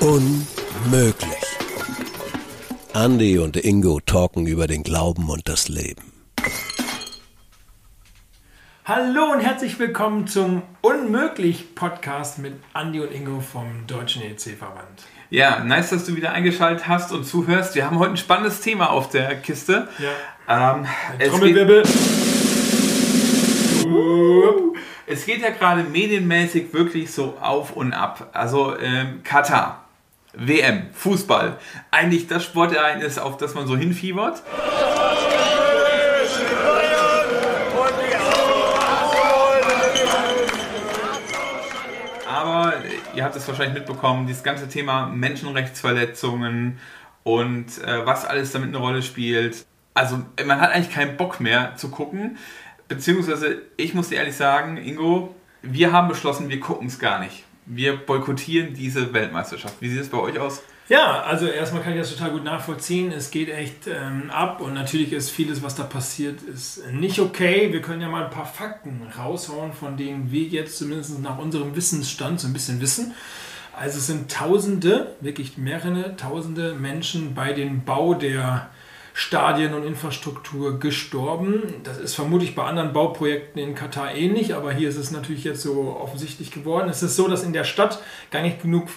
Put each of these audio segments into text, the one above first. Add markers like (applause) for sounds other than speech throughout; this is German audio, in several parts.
Unmöglich. Andy und Ingo talken über den Glauben und das Leben. Hallo und herzlich willkommen zum Unmöglich-Podcast mit Andy und Ingo vom Deutschen EC-Verband. Ja, nice, dass du wieder eingeschaltet hast und zuhörst. Wir haben heute ein spannendes Thema auf der Kiste. Ja. Ähm, Trommelwirbel. Es geht ja gerade medienmäßig wirklich so auf und ab. Also ähm, Katar, WM, Fußball, eigentlich das Sportereignis, auf das man so hinfiebert. Aber ihr habt es wahrscheinlich mitbekommen, dieses ganze Thema Menschenrechtsverletzungen und äh, was alles damit eine Rolle spielt. Also man hat eigentlich keinen Bock mehr zu gucken. Beziehungsweise, ich muss dir ehrlich sagen, Ingo, wir haben beschlossen, wir gucken es gar nicht. Wir boykottieren diese Weltmeisterschaft. Wie sieht es bei euch aus? Ja, also erstmal kann ich das total gut nachvollziehen. Es geht echt ähm, ab und natürlich ist vieles, was da passiert, ist nicht okay. Wir können ja mal ein paar Fakten raushauen, von denen wir jetzt zumindest nach unserem Wissensstand so ein bisschen wissen. Also es sind Tausende, wirklich mehrere Tausende Menschen bei dem Bau der Stadien und Infrastruktur gestorben. Das ist vermutlich bei anderen Bauprojekten in Katar ähnlich, aber hier ist es natürlich jetzt so offensichtlich geworden. Es ist so, dass in der Stadt gar nicht genug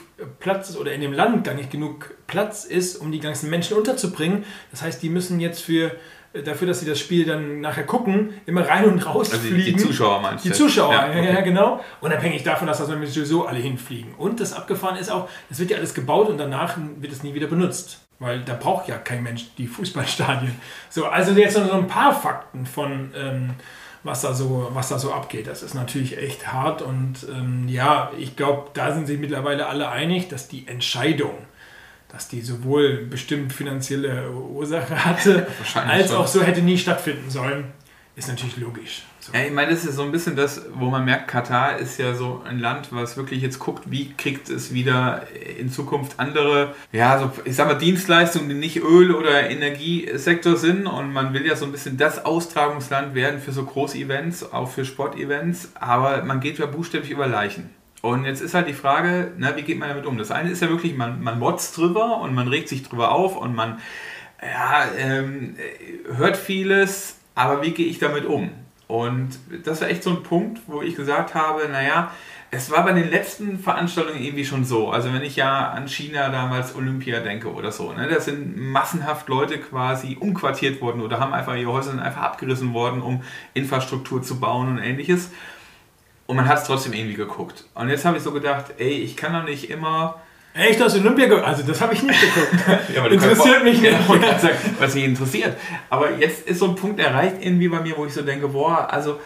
Platz ist oder in dem Land gar nicht genug Platz ist, um die ganzen Menschen unterzubringen. Das heißt, die müssen jetzt für dafür, dass sie das Spiel dann nachher gucken, immer rein und raus also fliegen. Die Zuschauer meinst du? Die Zuschauer, ja, okay. ja, genau. Unabhängig davon, dass das sowieso alle hinfliegen. Und das abgefahren ist auch, es wird ja alles gebaut und danach wird es nie wieder benutzt. Weil da braucht ja kein Mensch die Fußballstadien. So, also jetzt noch so ein paar Fakten von, ähm, was, da so, was da so abgeht. Das ist natürlich echt hart und ähm, ja, ich glaube, da sind sich mittlerweile alle einig, dass die Entscheidung, dass die sowohl bestimmt finanzielle Ursache hatte, (laughs) als auch so hätte nie stattfinden sollen, ist natürlich logisch. So. Ja, ich meine, das ist so ein bisschen das, wo man merkt, Katar ist ja so ein Land, was wirklich jetzt guckt, wie kriegt es wieder in Zukunft andere, ja, so, ich sag mal, Dienstleistungen, die nicht Öl- oder Energiesektor sind. Und man will ja so ein bisschen das Austragungsland werden für so Groß-Events, auch für Sportevents. Aber man geht ja buchstäblich über Leichen. Und jetzt ist halt die Frage, na, wie geht man damit um? Das eine ist ja wirklich, man, man motzt drüber und man regt sich drüber auf und man ja, ähm, hört vieles, aber wie gehe ich damit um? Und das war echt so ein Punkt, wo ich gesagt habe, naja, es war bei den letzten Veranstaltungen irgendwie schon so. Also wenn ich ja an China damals Olympia denke oder so, ne, da sind massenhaft Leute quasi umquartiert worden oder haben einfach ihre Häuser sind einfach abgerissen worden, um Infrastruktur zu bauen und ähnliches. Und man hat es trotzdem irgendwie geguckt. Und jetzt habe ich so gedacht, ey, ich kann doch nicht immer Echt, aus Olympia? Also das habe ich nicht geguckt. (laughs) ja, interessiert mich nicht. Ja, sagen, was mich interessiert. Aber jetzt ist so ein Punkt erreicht irgendwie bei mir, wo ich so denke, boah, also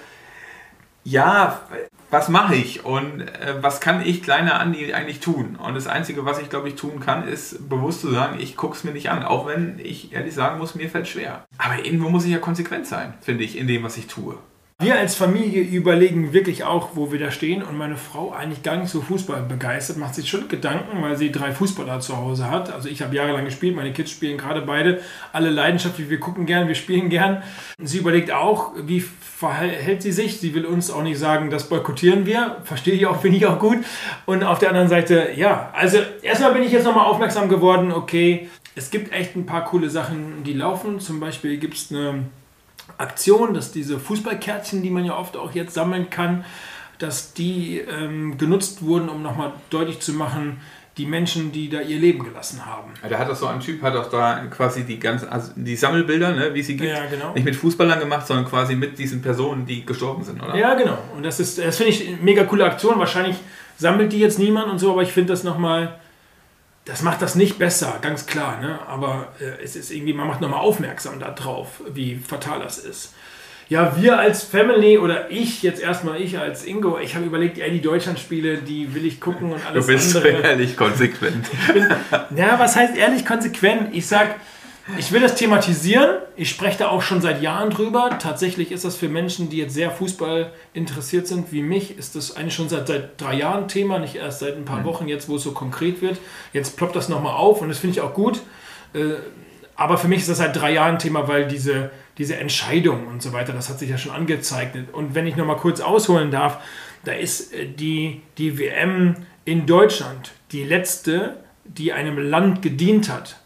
ja, was mache ich und äh, was kann ich, kleiner Andi, eigentlich tun? Und das Einzige, was ich glaube ich tun kann, ist bewusst zu sagen, ich gucke es mir nicht an. Auch wenn ich ehrlich sagen muss, mir fällt schwer. Aber irgendwo muss ich ja konsequent sein, finde ich, in dem, was ich tue. Wir als Familie überlegen wirklich auch, wo wir da stehen. Und meine Frau, eigentlich gar nicht so Fußball begeistert, macht sich schon Gedanken, weil sie drei Fußballer zu Hause hat. Also ich habe jahrelang gespielt, meine Kids spielen gerade beide. Alle leidenschaftlich, wir gucken gern, wir spielen gern. Sie überlegt auch, wie verhält sie sich. Sie will uns auch nicht sagen, das boykottieren wir. Verstehe ich auch, finde ich auch gut. Und auf der anderen Seite, ja, also erstmal bin ich jetzt nochmal aufmerksam geworden, okay, es gibt echt ein paar coole Sachen, die laufen. Zum Beispiel gibt es eine Aktion, dass diese Fußballkärtchen, die man ja oft auch jetzt sammeln kann, dass die ähm, genutzt wurden, um nochmal deutlich zu machen, die Menschen, die da ihr Leben gelassen haben. Ja, da hat doch so ein Typ, hat auch da quasi die ganzen, also die Sammelbilder, ne, wie sie gibt, ja, genau. nicht mit Fußballern gemacht, sondern quasi mit diesen Personen, die gestorben sind, oder? Ja, genau. Und das ist, das finde ich eine mega coole Aktion. Wahrscheinlich sammelt die jetzt niemand und so, aber ich finde das nochmal das macht das nicht besser, ganz klar. Ne? Aber äh, es ist irgendwie, man macht nochmal aufmerksam darauf, wie fatal das ist. Ja, wir als Family oder ich, jetzt erstmal ich als Ingo, ich habe überlegt, ey, die Deutschlandspiele, die will ich gucken und alles andere. Du bist andere. (laughs) ehrlich konsequent. Ja, was heißt ehrlich konsequent? Ich sag, ich will das thematisieren. Ich spreche da auch schon seit Jahren drüber. Tatsächlich ist das für Menschen, die jetzt sehr Fußball interessiert sind, wie mich, ist das eigentlich schon seit, seit drei Jahren Thema, nicht erst seit ein paar mhm. Wochen, jetzt wo es so konkret wird. Jetzt ploppt das nochmal auf und das finde ich auch gut. Äh, aber für mich ist das seit drei Jahren Thema, weil diese diese Entscheidung und so weiter, das hat sich ja schon angezeichnet. Und wenn ich nochmal kurz ausholen darf, da ist äh, die, die WM in Deutschland die letzte, die einem Land gedient hat.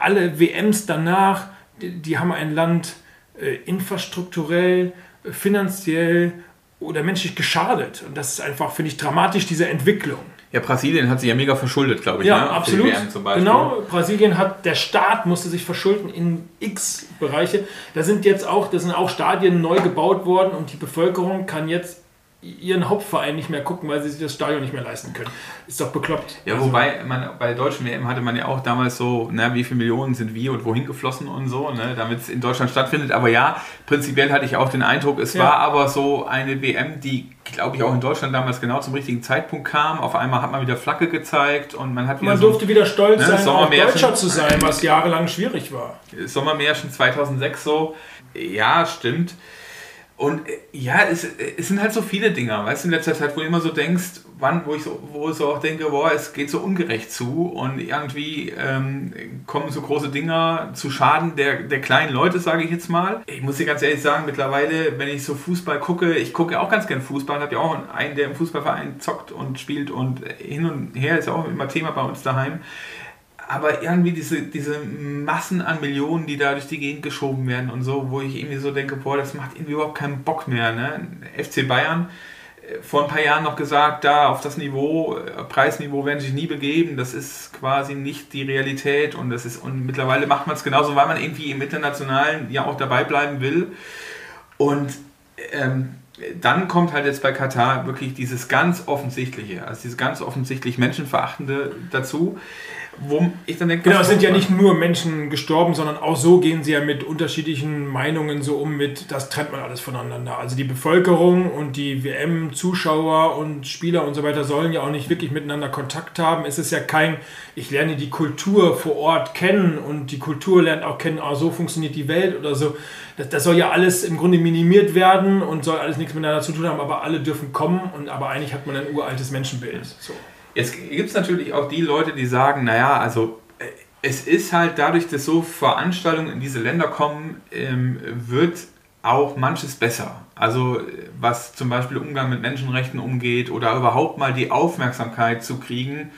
Alle WMs danach, die, die haben ein Land äh, infrastrukturell, finanziell oder menschlich geschadet. Und das ist einfach, finde ich, dramatisch, diese Entwicklung. Ja, Brasilien hat sich ja mega verschuldet, glaube ich. Ja, ne? absolut. Genau, Brasilien hat, der Staat musste sich verschulden in x Bereiche. Da sind jetzt auch, da sind auch Stadien neu gebaut worden und die Bevölkerung kann jetzt ihren Hauptverein nicht mehr gucken, weil sie sich das Stadion nicht mehr leisten können. Ist doch bekloppt. Ja, also, wobei man bei der deutschen WM hatte man ja auch damals so, na, wie viele Millionen sind wie und wohin geflossen und so, ne, damit es in Deutschland stattfindet. Aber ja, prinzipiell hatte ich auch den Eindruck, es ja. war aber so eine WM, die, glaube ich, auch in Deutschland damals genau zum richtigen Zeitpunkt kam. Auf einmal hat man wieder Flagge gezeigt und man hat wieder. Man so, durfte wieder stolz ne, sein, auch Deutscher zu sein, was jahrelang schwierig war. Sommermärchen 2006 so. Ja, stimmt. Und äh, ja, es, es sind halt so viele Dinge, weißt du, in letzter Zeit, wo du immer so denkst, wann, wo ich so, wo ich so auch denke, boah, es geht so ungerecht zu und irgendwie ähm, kommen so große Dinge zu Schaden der, der kleinen Leute, sage ich jetzt mal. Ich muss dir ganz ehrlich sagen, mittlerweile, wenn ich so Fußball gucke, ich gucke auch ganz gern Fußball, habe ja auch einen, der im Fußballverein zockt und spielt und hin und her ist ja auch immer Thema bei uns daheim aber irgendwie diese, diese Massen an Millionen, die da durch die Gegend geschoben werden und so, wo ich irgendwie so denke, boah, das macht irgendwie überhaupt keinen Bock mehr. Ne? FC Bayern, äh, vor ein paar Jahren noch gesagt, da auf das Niveau, äh, Preisniveau werden sich nie begeben, das ist quasi nicht die Realität und das ist, und mittlerweile macht man es genauso, weil man irgendwie im Internationalen ja auch dabei bleiben will. Und ähm, dann kommt halt jetzt bei Katar wirklich dieses ganz offensichtliche, also dieses ganz offensichtlich Menschenverachtende dazu wo ich dann denke, genau, es sind ja nicht nur Menschen gestorben, sondern auch so gehen sie ja mit unterschiedlichen Meinungen so um mit, das trennt man alles voneinander. Also die Bevölkerung und die WM-Zuschauer und Spieler und so weiter sollen ja auch nicht wirklich miteinander Kontakt haben. Es ist ja kein, ich lerne die Kultur vor Ort kennen und die Kultur lernt auch kennen, ah, so funktioniert die Welt oder so. Das, das soll ja alles im Grunde minimiert werden und soll alles nichts miteinander zu tun haben, aber alle dürfen kommen und aber eigentlich hat man ein uraltes Menschenbild. So. Jetzt gibt es natürlich auch die Leute, die sagen, naja, also äh, es ist halt dadurch, dass so Veranstaltungen in diese Länder kommen, ähm, wird auch manches besser. Also was zum Beispiel Umgang mit Menschenrechten umgeht oder überhaupt mal die Aufmerksamkeit zu kriegen.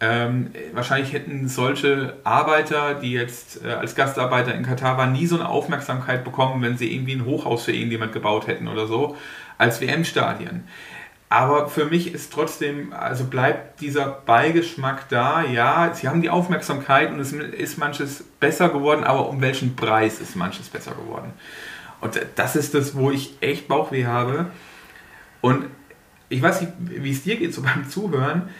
Ähm, wahrscheinlich hätten solche Arbeiter, die jetzt äh, als Gastarbeiter in Katar waren, nie so eine Aufmerksamkeit bekommen, wenn sie irgendwie ein Hochhaus für irgendjemand gebaut hätten oder so, als WM-Stadien. Aber für mich ist trotzdem, also bleibt dieser Beigeschmack da. Ja, sie haben die Aufmerksamkeit und es ist manches besser geworden, aber um welchen Preis ist manches besser geworden? Und das ist das, wo ich echt Bauchweh habe. Und ich weiß nicht, wie es dir geht, so (laughs) beim Zuhören.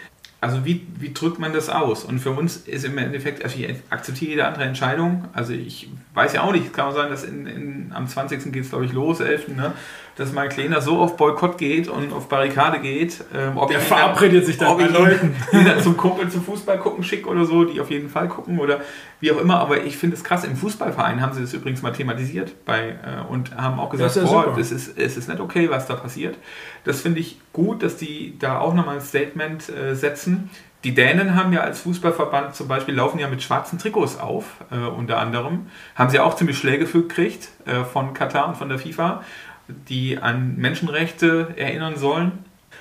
Also wie, wie drückt man das aus? Und für uns ist im Endeffekt, also ich akzeptiere jede andere Entscheidung. Also ich weiß ja auch nicht, es kann auch sein, dass in, in, am 20. geht es glaube ich los, 11. Ne? Dass mein Kleiner so auf Boykott geht und auf Barrikade geht. Ähm, ob Der verabredet sich dann mit Leuten. (laughs) Ihn zum Kumpel zum Fußball gucken schick oder so, die auf jeden Fall gucken oder wie auch immer. Aber ich finde es krass, im Fußballverein haben sie das übrigens mal thematisiert bei, äh, und haben auch gesagt, ist, boah, das ist, es ist nicht okay, was da passiert. Das finde ich gut, dass die da auch nochmal ein Statement äh, setzen. Die Dänen haben ja als Fußballverband zum Beispiel laufen ja mit schwarzen Trikots auf, äh, unter anderem. Haben sie auch ziemlich Schläge für gekriegt äh, von Katar und von der FIFA die an Menschenrechte erinnern sollen.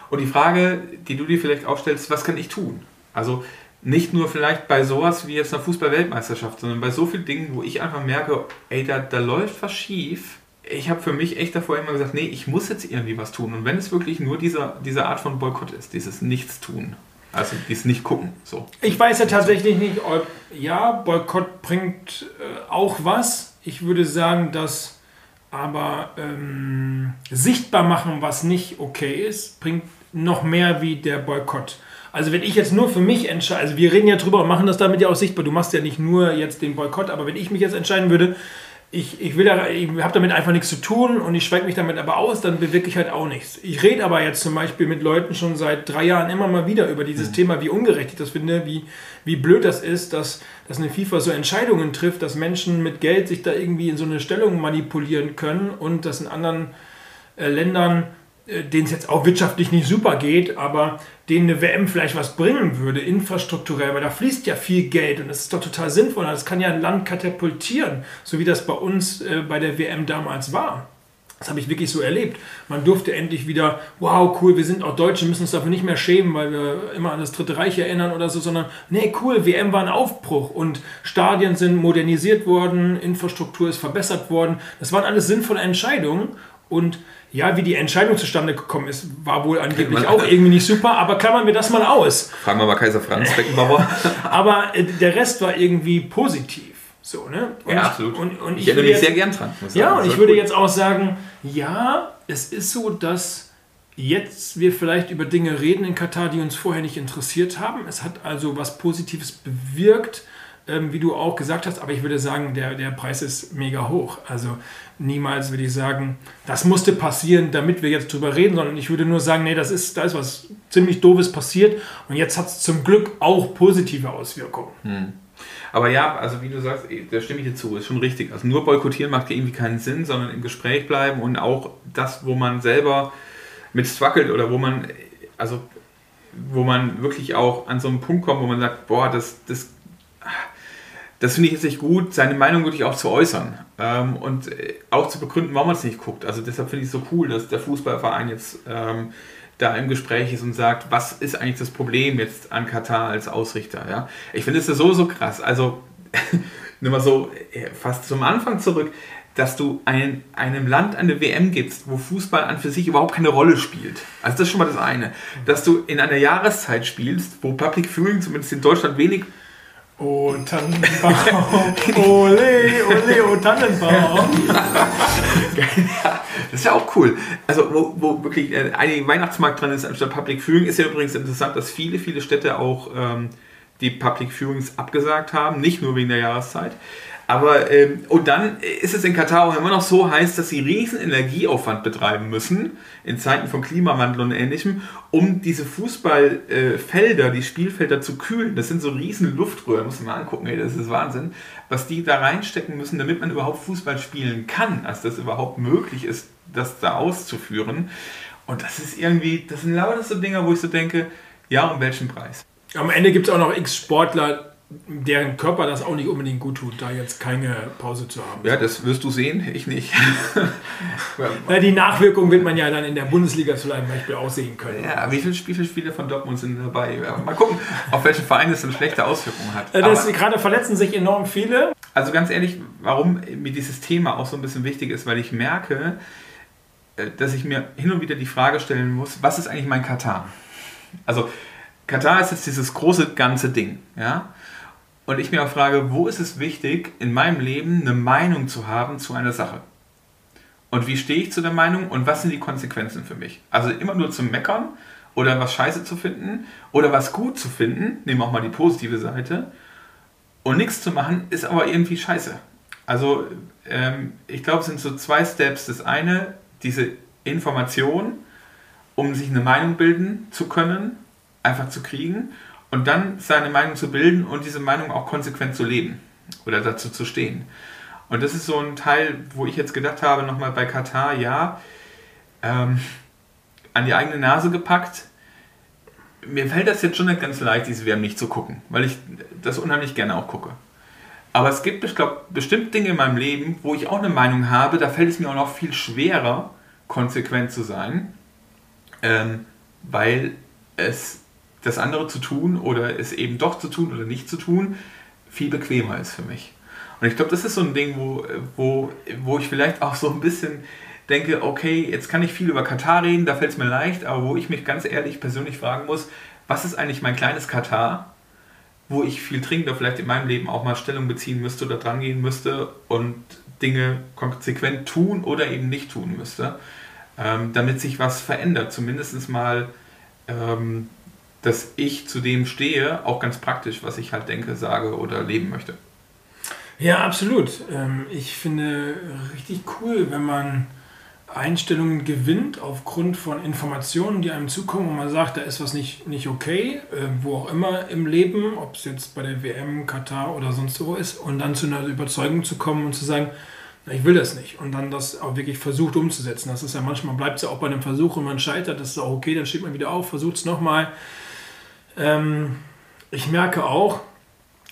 Und die Frage, die du dir vielleicht auch stellst, was kann ich tun? Also nicht nur vielleicht bei sowas wie jetzt einer Fußball-Weltmeisterschaft, sondern bei so vielen Dingen, wo ich einfach merke, ey, da, da läuft was schief. Ich habe für mich echt davor immer gesagt, nee, ich muss jetzt irgendwie was tun. Und wenn es wirklich nur dieser, diese Art von Boykott ist, dieses Nichtstun, also dieses Nicht-Gucken. So. Ich weiß ja tatsächlich nicht, ob, ja, Boykott bringt äh, auch was. Ich würde sagen, dass aber ähm, sichtbar machen, was nicht okay ist, bringt noch mehr wie der Boykott. Also wenn ich jetzt nur für mich entscheide, also wir reden ja drüber und machen das damit ja auch sichtbar, du machst ja nicht nur jetzt den Boykott, aber wenn ich mich jetzt entscheiden würde, ich, ich, ich habe damit einfach nichts zu tun und ich schweige mich damit aber aus, dann bewirke ich halt auch nichts. Ich rede aber jetzt zum Beispiel mit Leuten schon seit drei Jahren immer mal wieder über dieses mhm. Thema, wie ungerecht ich das finde, wie, wie blöd das ist, dass, dass eine FIFA so Entscheidungen trifft, dass Menschen mit Geld sich da irgendwie in so eine Stellung manipulieren können und dass in anderen äh, Ländern denen es jetzt auch wirtschaftlich nicht super geht, aber denen eine WM vielleicht was bringen würde, infrastrukturell, weil da fließt ja viel Geld und das ist doch total sinnvoll. Das kann ja ein Land katapultieren, so wie das bei uns äh, bei der WM damals war. Das habe ich wirklich so erlebt. Man durfte endlich wieder, wow, cool, wir sind auch Deutsche, müssen uns dafür nicht mehr schämen, weil wir immer an das Dritte Reich erinnern oder so, sondern, nee, cool, WM war ein Aufbruch und Stadien sind modernisiert worden, Infrastruktur ist verbessert worden. Das waren alles sinnvolle Entscheidungen und ja, wie die Entscheidung zustande gekommen ist, war wohl angeblich auch irgendwie nicht super, aber klammern wir das mal aus. Fragen wir mal Kaiser Franz (laughs) Beckenbauer. aber äh, der Rest war irgendwie positiv. So, ne? Und ja, absolut. Und, und ich, ich erinnere mich sehr gern dran. Ja, und ich würde cool. jetzt auch sagen, ja, es ist so, dass jetzt wir vielleicht über Dinge reden in Katar, die uns vorher nicht interessiert haben. Es hat also was Positives bewirkt, ähm, wie du auch gesagt hast, aber ich würde sagen, der, der Preis ist mega hoch. Also niemals würde ich sagen, das musste passieren, damit wir jetzt drüber reden, sondern ich würde nur sagen, nee, das ist, da ist was ziemlich Doofes passiert und jetzt hat es zum Glück auch positive Auswirkungen. Hm. Aber ja, also wie du sagst, eh, da stimme ich dir zu, ist schon richtig. Also nur boykottieren macht irgendwie keinen Sinn, sondern im Gespräch bleiben und auch das, wo man selber mit struggelt oder wo man, also wo man wirklich auch an so einen Punkt kommt, wo man sagt, boah, das, das, das finde ich jetzt nicht gut, seine Meinung wirklich auch zu äußern ähm, und äh, auch zu begründen, warum man es nicht guckt. Also deshalb finde ich es so cool, dass der Fußballverein jetzt ähm, da im Gespräch ist und sagt, was ist eigentlich das Problem jetzt an Katar als Ausrichter. Ja? Ich finde es so, so krass. Also, (laughs) nimm mal so äh, fast zum Anfang zurück, dass du ein, einem Land eine WM gibst, wo Fußball an für sich überhaupt keine Rolle spielt. Also das ist schon mal das eine. Dass du in einer Jahreszeit spielst, wo Public Viewing zumindest in Deutschland wenig Oh, Tannenbaum, ole, ole, oh, Tannenbaum. (laughs) das ist ja auch cool. Also, wo, wo wirklich äh, ein Weihnachtsmarkt dran ist anstatt Public Viewing, ist ja übrigens interessant, dass viele, viele Städte auch ähm, die Public Viewings abgesagt haben, nicht nur wegen der Jahreszeit. Aber, ähm, und dann ist es in Katar auch immer noch so heiß, dass sie riesen Energieaufwand betreiben müssen, in Zeiten von Klimawandel und ähnlichem, um diese Fußballfelder, äh, die Spielfelder zu kühlen. Das sind so riesen Luftröhren, muss man mal angucken, ey, das ist Wahnsinn, was die da reinstecken müssen, damit man überhaupt Fußball spielen kann, als das überhaupt möglich ist, das da auszuführen. Und das ist irgendwie, das sind lauter so Dinger, wo ich so denke, ja, um welchen Preis? Am Ende gibt es auch noch x Sportler, deren Körper das auch nicht unbedingt gut tut, da jetzt keine Pause zu haben. Ja, das wirst du sehen, ich nicht. (laughs) Na, die Nachwirkung wird man ja dann in der Bundesliga zum Beispiel auch sehen können. Ja, wie viele, Spiele von Dortmund sind dabei? Mal gucken, auf welchen Verein es eine schlechte Auswirkung hat. Äh, das, gerade verletzen sich enorm viele. Also ganz ehrlich, warum mir dieses Thema auch so ein bisschen wichtig ist, weil ich merke, äh, dass ich mir hin und wieder die Frage stellen muss, was ist eigentlich mein Katar? Also Katar ist jetzt dieses große ganze Ding, ja? Und ich mir auch frage, wo ist es wichtig, in meinem Leben eine Meinung zu haben zu einer Sache? Und wie stehe ich zu der Meinung und was sind die Konsequenzen für mich? Also immer nur zum Meckern oder was scheiße zu finden oder was gut zu finden, nehmen auch mal die positive Seite, und nichts zu machen, ist aber irgendwie scheiße. Also ähm, ich glaube, es sind so zwei Steps. Das eine, diese Information, um sich eine Meinung bilden zu können, einfach zu kriegen und dann seine Meinung zu bilden und diese Meinung auch konsequent zu leben oder dazu zu stehen. Und das ist so ein Teil, wo ich jetzt gedacht habe, nochmal bei Katar, ja, ähm, an die eigene Nase gepackt. Mir fällt das jetzt schon nicht ganz leicht, diese WM nicht zu gucken, weil ich das unheimlich gerne auch gucke. Aber es gibt, ich glaube, bestimmt Dinge in meinem Leben, wo ich auch eine Meinung habe, da fällt es mir auch noch viel schwerer, konsequent zu sein, ähm, weil es das andere zu tun oder es eben doch zu tun oder nicht zu tun, viel bequemer ist für mich. Und ich glaube, das ist so ein Ding, wo, wo, wo ich vielleicht auch so ein bisschen denke, okay, jetzt kann ich viel über Katar reden, da fällt es mir leicht, aber wo ich mich ganz ehrlich persönlich fragen muss, was ist eigentlich mein kleines Katar, wo ich viel dringender vielleicht in meinem Leben auch mal Stellung beziehen müsste oder dran gehen müsste und Dinge konsequent tun oder eben nicht tun müsste, ähm, damit sich was verändert, zumindest mal ähm, dass ich zu dem stehe, auch ganz praktisch, was ich halt denke, sage oder leben möchte. Ja, absolut. Ähm, ich finde richtig cool, wenn man Einstellungen gewinnt aufgrund von Informationen, die einem zukommen und man sagt, da ist was nicht, nicht okay, äh, wo auch immer im Leben, ob es jetzt bei der WM, Katar oder sonst wo ist, und dann zu einer Überzeugung zu kommen und zu sagen, Ich will das nicht. Und dann das auch wirklich versucht umzusetzen. Das ist ja manchmal, bleibt es ja auch bei einem Versuch und man scheitert, das ist auch okay, dann steht man wieder auf, versucht es nochmal. Ähm, ich merke auch,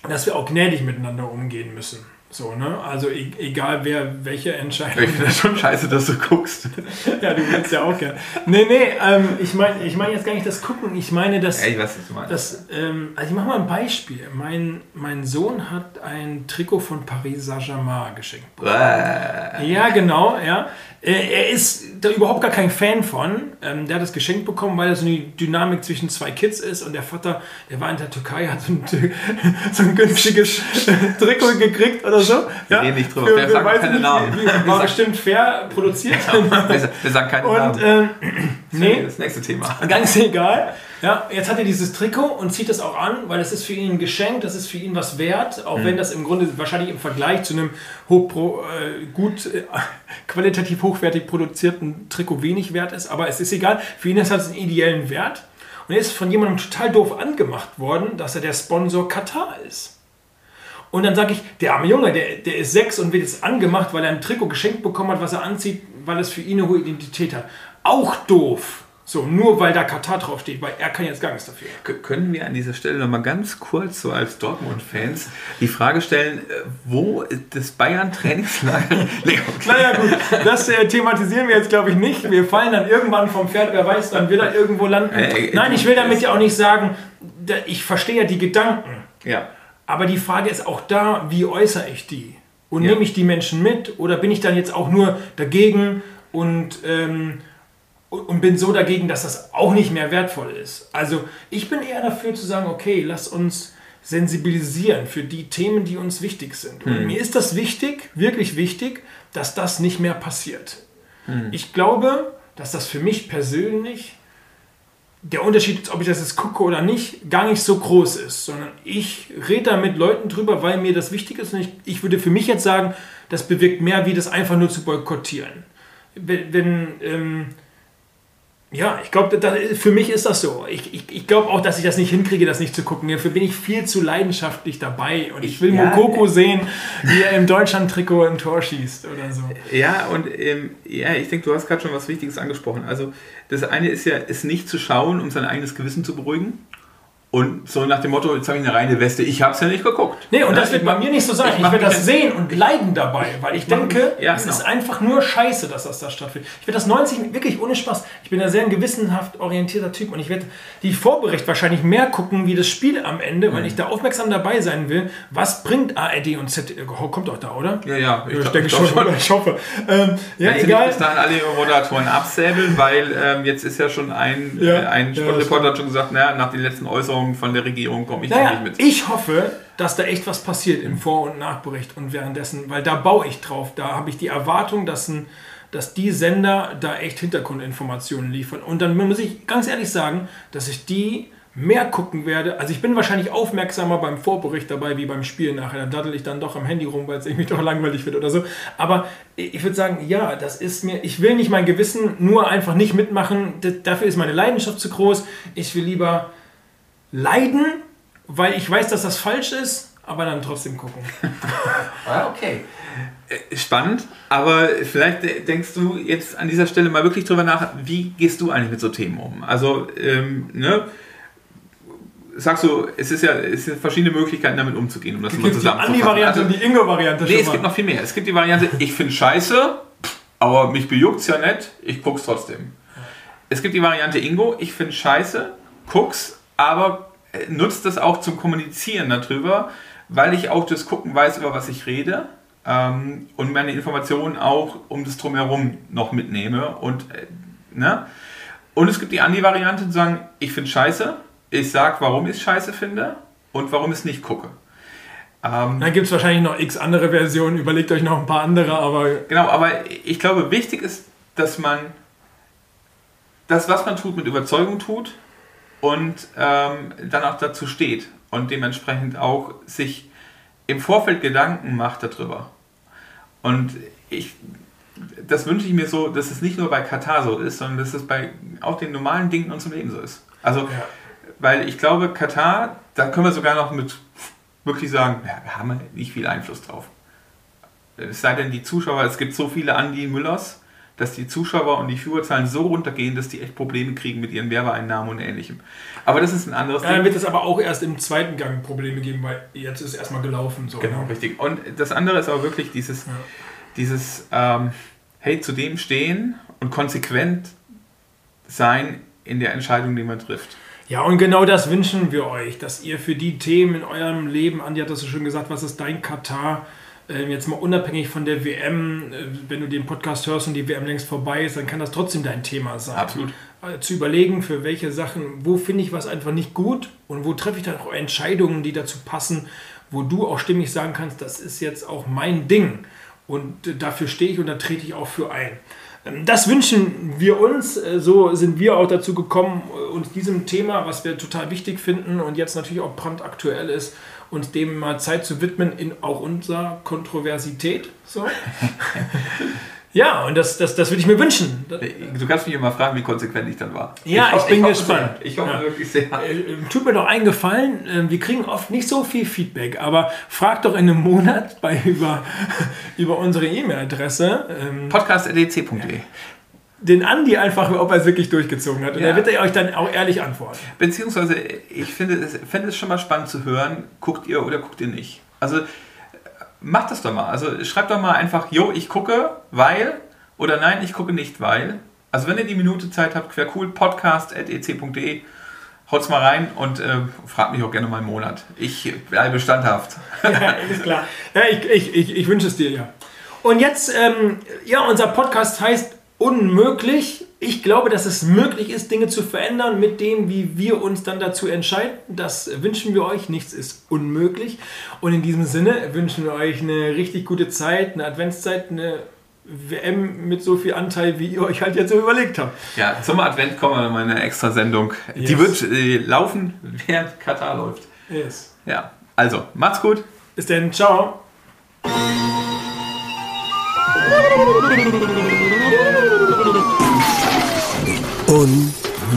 dass wir auch gnädig miteinander umgehen müssen. So, ne? Also e egal wer welche Entscheidung. Ich finde das schon scheiße, dass du guckst. (laughs) ja, du willst ja auch gerne. Nee, nee, ähm, ich meine ich mein jetzt gar nicht das Gucken, ich meine das. Ja, ich weiß, was du meinst. Das, ähm, also ich mache mal ein Beispiel. Mein, mein Sohn hat ein Trikot von Paris Saint-Germain geschenkt. Ja, genau, ja. Äh, er ist da überhaupt gar kein Fan von. Ähm, der hat das geschenkt bekommen, weil das so eine Dynamik zwischen zwei Kids ist und der Vater, der war in der Türkei, hat so ein, (laughs) so ein günstiges (laughs) Trikot gekriegt oder so. Ja, wir nicht drüber. Für, wir sagen keine nicht, Namen. War bestimmt fair produziert. (laughs) wir, wir sagen keine und, Namen. Ähm, nee, das nächste Thema. Ganz egal. Ja, jetzt hat er dieses Trikot und zieht es auch an, weil es ist für ihn ein Geschenk, das ist für ihn was wert, auch mhm. wenn das im Grunde wahrscheinlich im Vergleich zu einem hochpro, äh, gut äh, qualitativ hochwertig produzierten Trikot wenig wert ist, aber es ist egal, für ihn ist das einen ideellen Wert. Und er ist von jemandem total doof angemacht worden, dass er der Sponsor Katar ist. Und dann sage ich, der arme Junge, der, der ist sechs und wird jetzt angemacht, weil er ein Trikot geschenkt bekommen hat, was er anzieht, weil es für ihn eine hohe Identität hat. Auch doof. So, nur weil da Katar draufsteht, weil er kann jetzt gar nichts dafür. Können wir an dieser Stelle nochmal ganz kurz, so als Dortmund-Fans, die Frage stellen, äh, wo das Bayern-Trainingslager... (laughs) naja gut, das äh, thematisieren wir jetzt glaube ich nicht. Wir fallen dann irgendwann vom Pferd, wer weiß, dann will er irgendwo landen. Äh, äh, Nein, ich will damit ja auch nicht sagen, ich verstehe ja die Gedanken. Ja. Aber die Frage ist auch da, wie äußere ich die? Und ja. nehme ich die Menschen mit oder bin ich dann jetzt auch nur dagegen und... Ähm, und bin so dagegen, dass das auch nicht mehr wertvoll ist. Also ich bin eher dafür zu sagen, okay, lass uns sensibilisieren für die Themen, die uns wichtig sind. Und hm. mir ist das wichtig, wirklich wichtig, dass das nicht mehr passiert. Hm. Ich glaube, dass das für mich persönlich der Unterschied, ob ich das jetzt gucke oder nicht, gar nicht so groß ist, sondern ich rede da mit Leuten drüber, weil mir das wichtig ist und ich, ich würde für mich jetzt sagen, das bewirkt mehr, wie das einfach nur zu boykottieren. Wenn, wenn ähm, ja, ich glaube, für mich ist das so. Ich, ich, ich glaube auch, dass ich das nicht hinkriege, das nicht zu gucken. Dafür bin ich viel zu leidenschaftlich dabei. Und ich will ja, Mokoko sehen, wie er im Deutschland-Trikot ein Tor schießt oder so. Ja, und ähm, ja, ich denke, du hast gerade schon was Wichtiges angesprochen. Also das eine ist ja, es nicht zu schauen, um sein eigenes Gewissen zu beruhigen. Und so nach dem Motto, jetzt habe ich eine reine Weste, ich habe es ja nicht geguckt. Nee, und ja, das wird bei mir nicht so sein. Ich, ich werde das sehen und leiden dabei, weil ich denke, ja, es genau. ist einfach nur scheiße, dass das da stattfindet. Ich werde das 90, wirklich ohne Spaß, ich bin da sehr ein gewissenhaft orientierter Typ und ich werde die Vorbericht wahrscheinlich mehr gucken, wie das Spiel am Ende, mhm. weil ich da aufmerksam dabei sein will. Was bringt ARD und Z, kommt doch da, oder? Ja, ja. Ich, ich denke schon, schon, ich hoffe. Ähm, ja, Wenn egal. Bis dahin alle ihre Moderatoren absäbeln, weil ähm, jetzt ist ja schon ein, ja, äh, ein Sportreporter ja, hat schon gesagt, naja, nach den letzten Äußerungen von der Regierung Regierung komme ich naja, nicht mit. Ich hoffe, dass da echt was passiert im Vor- und Nachbericht und währenddessen, weil da baue ich drauf. Da habe ich die Erwartung, dass, ein, dass die Sender da echt Hintergrundinformationen liefern. Und dann muss ich ganz ehrlich sagen, dass ich die mehr gucken werde. Also ich bin wahrscheinlich aufmerksamer beim Vorbericht dabei wie beim Spiel nachher. Da daddel ich dann doch am Handy rum, weil es irgendwie doch langweilig wird oder so. Aber ich würde sagen, ja, das ist mir, ich will nicht mein Gewissen nur einfach nicht mitmachen. dafür ist meine Leidenschaft zu groß. Ich will lieber leiden, weil ich weiß, dass das falsch ist, aber dann trotzdem gucken. (laughs) ah, okay. Äh, spannend, aber vielleicht denkst du jetzt an dieser Stelle mal wirklich drüber nach, wie gehst du eigentlich mit so Themen um? Also, ähm, ne? sagst du, es ist ja es sind verschiedene Möglichkeiten, damit umzugehen, um das mal zusammenzufassen. Die Andi-Variante also, und die Ingo-Variante. Nee, es mal. gibt noch viel mehr. Es gibt die Variante, ich finde scheiße, aber mich bejuckt es ja nicht, ich guck's trotzdem. Es gibt die Variante Ingo, ich finde scheiße, guck's, aber nutzt das auch zum Kommunizieren darüber, weil ich auch das Gucken weiß, über was ich rede ähm, und meine Informationen auch um das Drumherum noch mitnehme. Und, äh, ne? und es gibt die Andi-Variante zu sagen, ich finde scheiße, ich sage, warum ich es scheiße finde und warum ich es nicht gucke. Ähm, Dann gibt es wahrscheinlich noch x andere Versionen, überlegt euch noch ein paar andere, aber... Genau, aber ich glaube, wichtig ist, dass man das, was man tut, mit Überzeugung tut und ähm, dann auch dazu steht und dementsprechend auch sich im Vorfeld Gedanken macht darüber. Und ich, das wünsche ich mir so, dass es nicht nur bei Katar so ist, sondern dass es bei auch den normalen Dingen in unserem Leben so ist. Also, ja. weil ich glaube, Katar, da können wir sogar noch mit wirklich sagen, ja, wir haben nicht viel Einfluss drauf. Es sei denn, die Zuschauer, es gibt so viele Andi Müllers, dass die Zuschauer und die Führerzahlen so runtergehen, dass die echt Probleme kriegen mit ihren Werbeeinnahmen und ähnlichem. Aber das ist ein anderes ja, Dann wird es aber auch erst im zweiten Gang Probleme geben, weil jetzt ist es erstmal gelaufen. So, genau, ne? richtig. Und das andere ist aber wirklich dieses, ja. dieses ähm, hey, zu dem stehen und konsequent sein in der Entscheidung, die man trifft. Ja, und genau das wünschen wir euch, dass ihr für die Themen in eurem Leben, Andi hat das so schön gesagt, was ist dein Katar? Ähm, jetzt mal unabhängig von der WM, äh, wenn du den Podcast hörst und die WM längst vorbei ist, dann kann das trotzdem dein Thema sein. Absolut. Äh, zu überlegen, für welche Sachen, wo finde ich was einfach nicht gut und wo treffe ich dann auch Entscheidungen, die dazu passen, wo du auch stimmig sagen kannst, das ist jetzt auch mein Ding und äh, dafür stehe ich und da trete ich auch für ein. Ähm, das wünschen wir uns. So sind wir auch dazu gekommen, uns diesem Thema, was wir total wichtig finden und jetzt natürlich auch brandaktuell ist, uns dem mal Zeit zu widmen in auch unserer Kontroversität. So. (laughs) Ja, und das, das, das würde ich mir wünschen. Du kannst mich immer fragen, wie konsequent ich dann war. Ja, ich, ich bin ich gespannt. Sehr. Ich hoffe ja. wirklich sehr. Äh, tut mir doch einen Gefallen, äh, wir kriegen oft nicht so viel Feedback, aber frag doch in einem Monat bei, (laughs) über, über unsere E-Mail-Adresse. Ähm, Podcast.edc.de den Andi einfach, ob er es wirklich durchgezogen hat. Und ja. er wird er euch dann auch ehrlich antworten. Beziehungsweise, ich finde es, finde es schon mal spannend zu hören, guckt ihr oder guckt ihr nicht. Also macht das doch mal. Also schreibt doch mal einfach, jo, ich gucke, weil oder nein, ich gucke nicht, weil. Also wenn ihr die Minute Zeit habt, quer cool, podcast.ec.de, haut's mal rein und äh, fragt mich auch gerne mal einen Monat. Ich bleibe standhaft. ja, ist klar. Ja, ich, ich, ich, ich wünsche es dir, ja. Und jetzt, ähm, ja, unser Podcast heißt Unmöglich ich glaube, dass es möglich ist, Dinge zu verändern mit dem, wie wir uns dann dazu entscheiden. Das wünschen wir euch. Nichts ist unmöglich. Und in diesem Sinne wünschen wir euch eine richtig gute Zeit, eine Adventszeit, eine WM mit so viel Anteil, wie ihr euch halt jetzt so überlegt habt. Ja, zum Advent kommen wir nochmal eine extra Sendung. Yes. Die wird äh, laufen, während Katar läuft. Yes. Ja, also macht's gut. Bis dann, ciao.